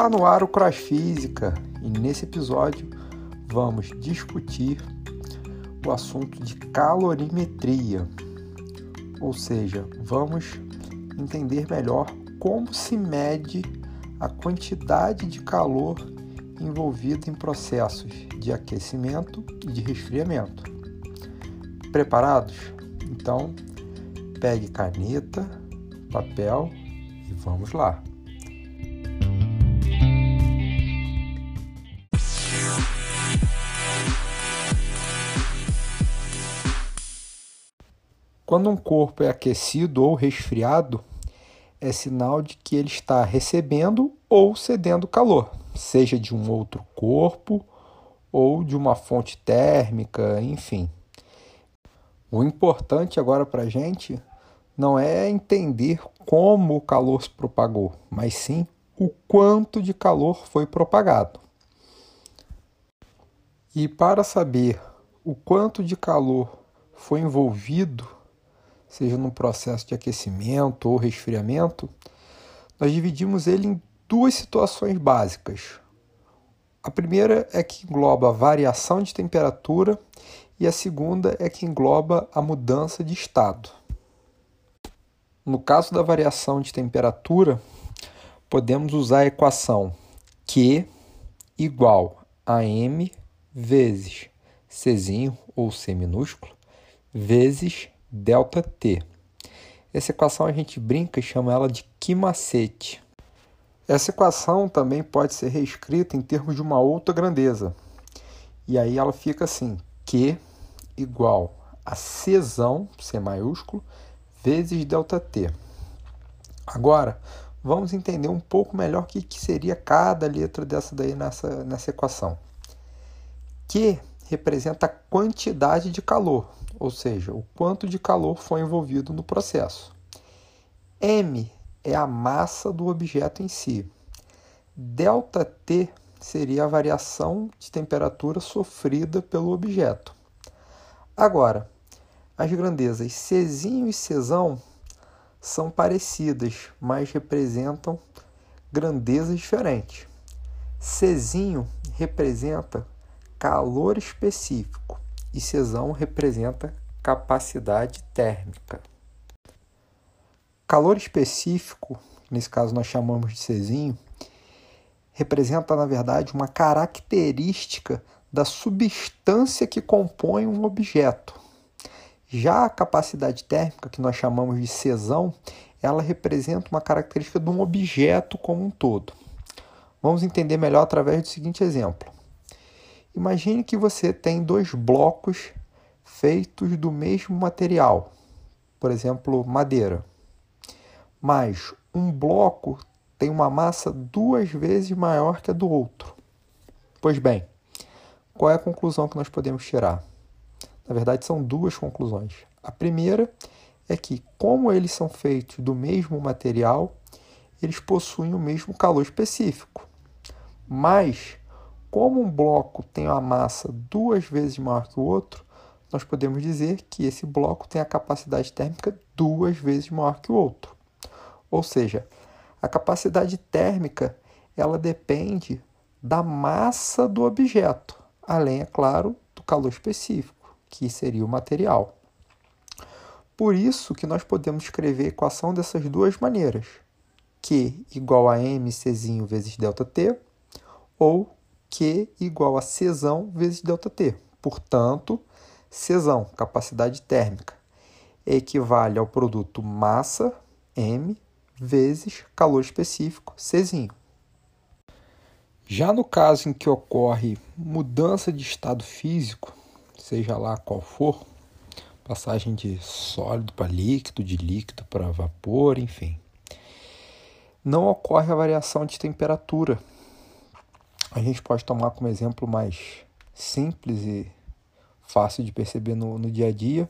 Está no ar o Cross Física e nesse episódio vamos discutir o assunto de calorimetria, ou seja, vamos entender melhor como se mede a quantidade de calor envolvida em processos de aquecimento e de resfriamento. Preparados? Então, pegue caneta, papel e vamos lá. Quando um corpo é aquecido ou resfriado, é sinal de que ele está recebendo ou cedendo calor, seja de um outro corpo ou de uma fonte térmica, enfim. O importante agora para a gente não é entender como o calor se propagou, mas sim o quanto de calor foi propagado. E para saber o quanto de calor foi envolvido seja no processo de aquecimento ou resfriamento, nós dividimos ele em duas situações básicas. A primeira é que engloba a variação de temperatura e a segunda é que engloba a mudança de estado. No caso da variação de temperatura, podemos usar a equação Q igual a M vezes C ou C minúsculo vezes ΔT. Essa equação a gente brinca e chama ela de quimacete. Essa equação também pode ser reescrita em termos de uma outra grandeza. E aí ela fica assim: Q igual a Czão, C maiúsculo, vezes ΔT. Agora, vamos entender um pouco melhor o que, que seria cada letra dessa daí nessa, nessa equação. Q representa a quantidade de calor, ou seja, o quanto de calor foi envolvido no processo. M é a massa do objeto em si. ΔT seria a variação de temperatura sofrida pelo objeto. Agora, as grandezas C e C são parecidas, mas representam grandezas diferentes. C representa calor específico e Czão representa capacidade térmica. Calor específico, nesse caso nós chamamos de Czinho, representa na verdade uma característica da substância que compõe um objeto. Já a capacidade térmica, que nós chamamos de Czão, ela representa uma característica de um objeto como um todo. Vamos entender melhor através do seguinte exemplo. Imagine que você tem dois blocos feitos do mesmo material, por exemplo, madeira. Mas um bloco tem uma massa duas vezes maior que a do outro. Pois bem, qual é a conclusão que nós podemos tirar? Na verdade, são duas conclusões. A primeira é que, como eles são feitos do mesmo material, eles possuem o mesmo calor específico. Mas como um bloco tem uma massa duas vezes maior que o outro, nós podemos dizer que esse bloco tem a capacidade térmica duas vezes maior que o outro. Ou seja, a capacidade térmica ela depende da massa do objeto, além, é claro, do calor específico, que seria o material. Por isso que nós podemos escrever a equação dessas duas maneiras. Q igual a mc vezes ΔT, ou Q igual a Czão vezes ΔT. Portanto, Czão, capacidade térmica, equivale ao produto massa, M, vezes calor específico, C. Já no caso em que ocorre mudança de estado físico, seja lá qual for, passagem de sólido para líquido, de líquido para vapor, enfim, não ocorre a variação de temperatura a gente pode tomar como exemplo mais simples e fácil de perceber no, no dia a dia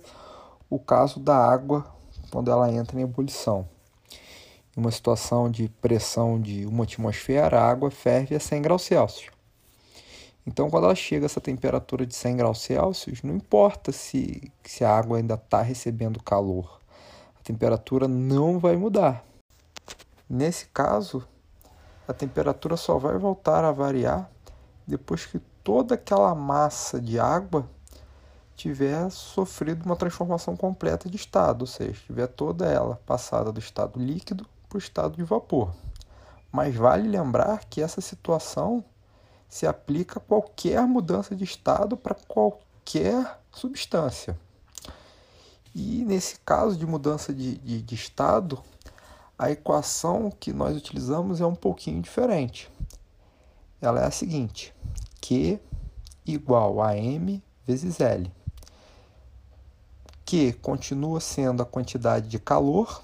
o caso da água quando ela entra em ebulição. Em uma situação de pressão de uma atmosfera, a água ferve a 100 graus Celsius. Então, quando ela chega a essa temperatura de 100 graus Celsius, não importa se, se a água ainda está recebendo calor, a temperatura não vai mudar. Nesse caso, A temperatura só vai voltar a variar depois que toda aquela massa de água tiver sofrido uma transformação completa de estado, ou seja, tiver toda ela passada do estado líquido para o estado de vapor. Mas vale lembrar que essa situação se aplica a qualquer mudança de estado para qualquer substância. E nesse caso de mudança de, de, de estado, a equação que nós utilizamos é um pouquinho diferente. Ela é a seguinte: Q igual a M vezes L. Q continua sendo a quantidade de calor,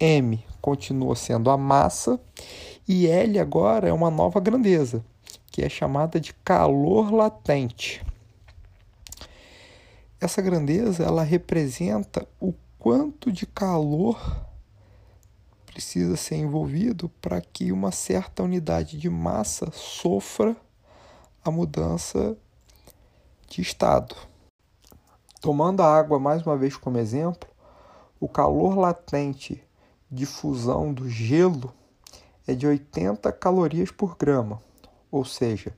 M continua sendo a massa e L agora é uma nova grandeza, que é chamada de calor latente. Essa grandeza ela representa o quanto de calor precisa ser envolvido para que uma certa unidade de massa sofra a mudança de estado. Tomando a água mais uma vez como exemplo, o calor latente de fusão do gelo é de 80 calorias por grama, ou seja,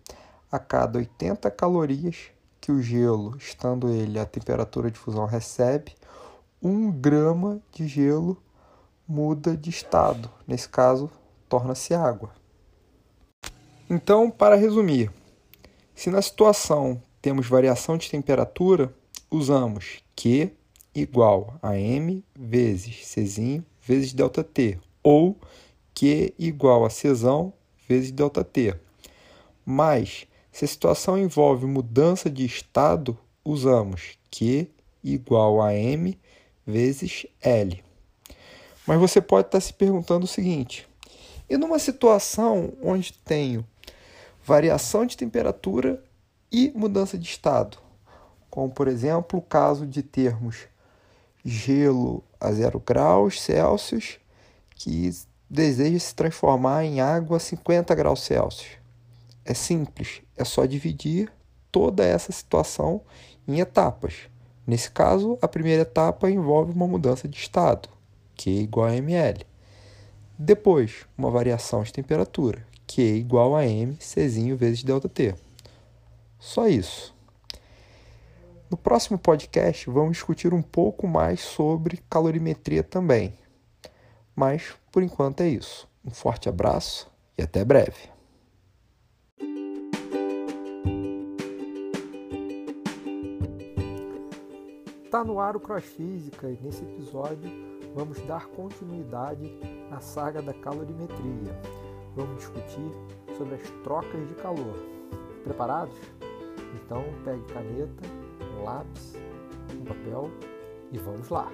a cada 80 calorias que o gelo, estando ele a temperatura de fusão, recebe, um grama de gelo muda de estado. Nesse caso, torna-se água. Então, para resumir, se na situação temos variação de temperatura, usamos Q igual a M vezes C vezes ΔT, ou Q igual a C vezes ΔT. Mas, se a situação envolve mudança de estado, usamos Q igual a M vezes L. Mas você pode estar se perguntando o seguinte: e numa situação onde tenho variação de temperatura e mudança de estado, como por exemplo o caso de termos gelo a zero graus Celsius que deseja se transformar em água a 50 graus Celsius. É simples, é só dividir toda essa situação em etapas. Nesse caso, a primeira etapa envolve uma mudança de estado, Q igual a ml. Depois, uma variação de temperatura, Q igual a m C vezes ΔT. Só isso. No próximo podcast, vamos discutir um pouco mais sobre calorimetria também. Mas, por enquanto, é isso. Um forte abraço e até breve. Está no ar o Cross Física e nesse episódio vamos dar continuidade na saga da calorimetria. Vamos discutir sobre as trocas de calor. Preparados? Então pegue caneta, lápis, papel e vamos lá!